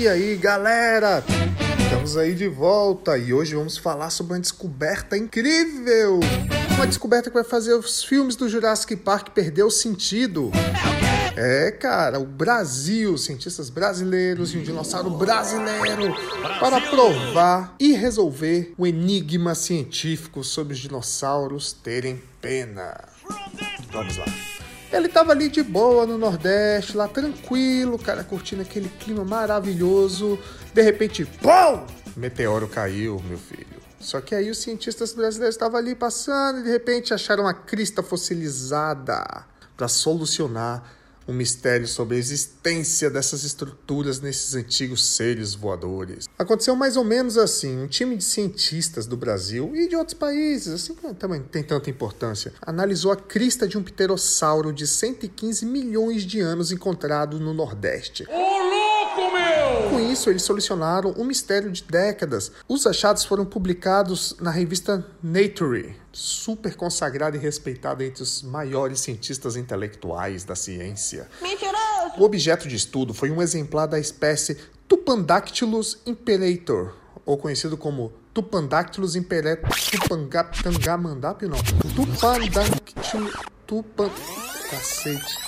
E aí, galera? Estamos aí de volta e hoje vamos falar sobre uma descoberta incrível. Uma descoberta que vai fazer os filmes do Jurassic Park perder o sentido. É, cara, o Brasil, cientistas brasileiros e um dinossauro brasileiro para provar e resolver o enigma científico sobre os dinossauros terem pena. Vamos lá. Ele tava ali de boa no Nordeste, lá tranquilo, cara, curtindo aquele clima maravilhoso. De repente, pum! Meteoro caiu, meu filho. Só que aí os cientistas brasileiros estavam ali passando e de repente acharam uma crista fossilizada para solucionar um mistério sobre a existência dessas estruturas nesses antigos seres voadores. Aconteceu mais ou menos assim: um time de cientistas do Brasil e de outros países, assim que também tem tanta importância, analisou a crista de um pterossauro de 115 milhões de anos encontrado no Nordeste. Com isso, eles solucionaram um mistério de décadas. Os achados foram publicados na revista Nature, super consagrada e respeitada entre os maiores cientistas intelectuais da ciência. Mentiroso! O objeto de estudo foi um exemplar da espécie Tupandactylus imperator, ou conhecido como Tupandactylus imperator. Tupangamandap, não. Tupandactylus. Tupan. Cacete.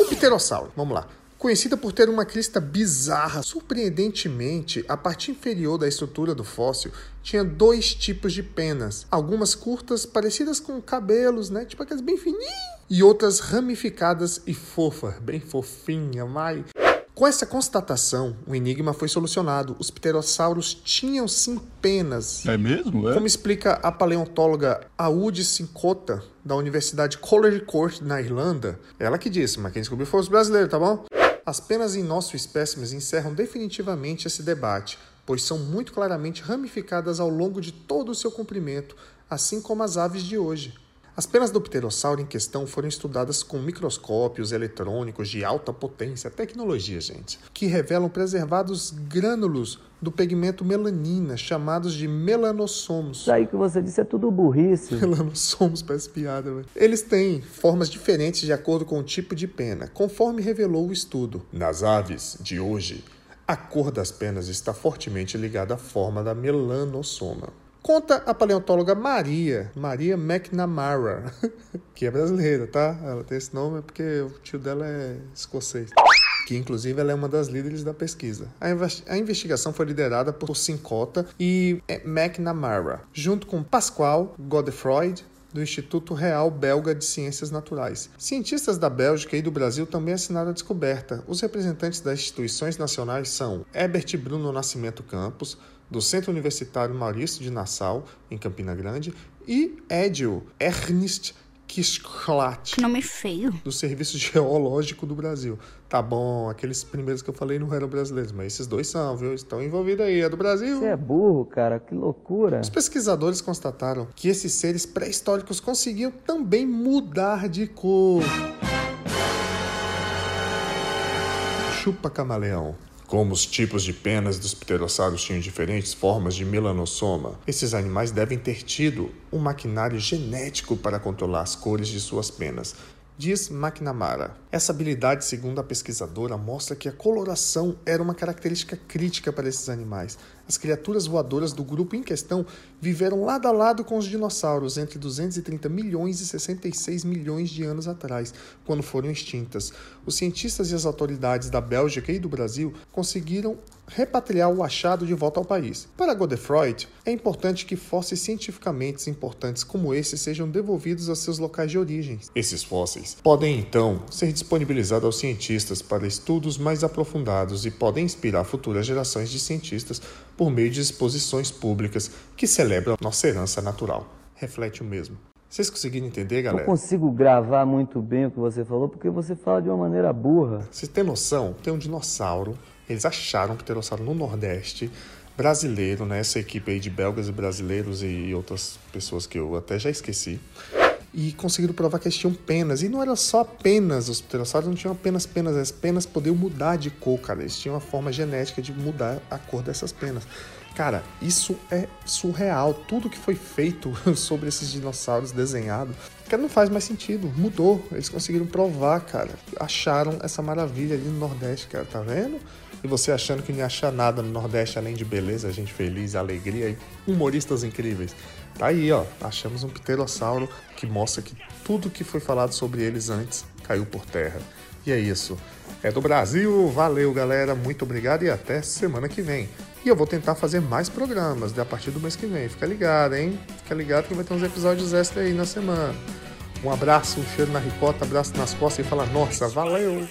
O pterossauro, vamos lá. Conhecida por ter uma crista bizarra, surpreendentemente, a parte inferior da estrutura do fóssil tinha dois tipos de penas, algumas curtas, parecidas com cabelos, né, tipo aquelas bem fininhas, e outras ramificadas e fofas, bem fofinha, mas com essa constatação, o enigma foi solucionado. Os pterossauros tinham sim penas. É mesmo? É? Como explica a paleontóloga Audi Sincota, da Universidade College Court, na Irlanda, ela que disse, mas quem descobriu foi os brasileiros, tá bom? As penas em nosso espécimes encerram definitivamente esse debate, pois são muito claramente ramificadas ao longo de todo o seu comprimento, assim como as aves de hoje. As penas do pterossauro em questão foram estudadas com microscópios eletrônicos de alta potência, tecnologia, gente, que revelam preservados grânulos do pigmento melanina, chamados de melanossomos. Isso aí que você disse é tudo burrice. Melanossomos, parece piada, velho. Eles têm formas diferentes de acordo com o tipo de pena, conforme revelou o estudo. Nas aves de hoje, a cor das penas está fortemente ligada à forma da melanossoma. Conta a paleontóloga Maria, Maria McNamara, que é brasileira, tá? Ela tem esse nome porque o tio dela é escocês. Que inclusive ela é uma das líderes da pesquisa. A, investi a investigação foi liderada por Sincota e McNamara, junto com Pascal Godefroy, do Instituto Real Belga de Ciências Naturais. Cientistas da Bélgica e do Brasil também assinaram a descoberta. Os representantes das instituições nacionais são Herbert Bruno Nascimento Campos, do Centro Universitário Maurício de Nassau, em Campina Grande, e Edil Ernst Kischlat, Nome feio. do Serviço Geológico do Brasil. Tá bom, aqueles primeiros que eu falei não eram brasileiros, mas esses dois são, viu? Estão envolvidos aí, é do Brasil. Você é burro, cara, que loucura. Os pesquisadores constataram que esses seres pré-históricos conseguiam também mudar de cor. Chupa camaleão. Como os tipos de penas dos pterossauros tinham diferentes formas de melanossoma, esses animais devem ter tido um maquinário genético para controlar as cores de suas penas. Diz McNamara. Essa habilidade, segundo a pesquisadora, mostra que a coloração era uma característica crítica para esses animais. As criaturas voadoras do grupo em questão viveram lado a lado com os dinossauros entre 230 milhões e 66 milhões de anos atrás, quando foram extintas. Os cientistas e as autoridades da Bélgica e do Brasil conseguiram repatriar o achado de volta ao país. Para Godefroy, é importante que fósseis cientificamente importantes como esses sejam devolvidos a seus locais de origem. Esses fósseis podem então ser disponibilizados aos cientistas para estudos mais aprofundados e podem inspirar futuras gerações de cientistas por meio de exposições públicas que celebram nossa herança natural. Reflete o mesmo. Vocês conseguiram entender, Eu galera? consigo gravar muito bem o que você falou porque você fala de uma maneira burra. Vocês têm noção? Tem um dinossauro. Eles acharam pterossauro no Nordeste, brasileiro, né? Essa equipe aí de belgas e brasileiros e outras pessoas que eu até já esqueci. E conseguiram provar que eles tinham penas. E não era só penas, os pterossauros não tinham apenas penas, as penas podiam mudar de cor, cara. Eles tinham uma forma genética de mudar a cor dessas penas. Cara, isso é surreal. Tudo que foi feito sobre esses dinossauros desenhado, cara, não faz mais sentido. Mudou. Eles conseguiram provar, cara. Acharam essa maravilha ali no Nordeste, cara. Tá vendo? E você achando que não ia achar nada no Nordeste além de beleza, gente feliz, alegria e humoristas incríveis. Tá aí, ó. Achamos um pterossauro que mostra que tudo que foi falado sobre eles antes caiu por terra. E é isso. É do Brasil. Valeu, galera. Muito obrigado e até semana que vem. E eu vou tentar fazer mais programas a partir do mês que vem. Fica ligado, hein? Fica ligado que vai ter uns episódios extra aí na semana. Um abraço, um cheiro na ricota, abraço nas costas e fala, nossa, valeu!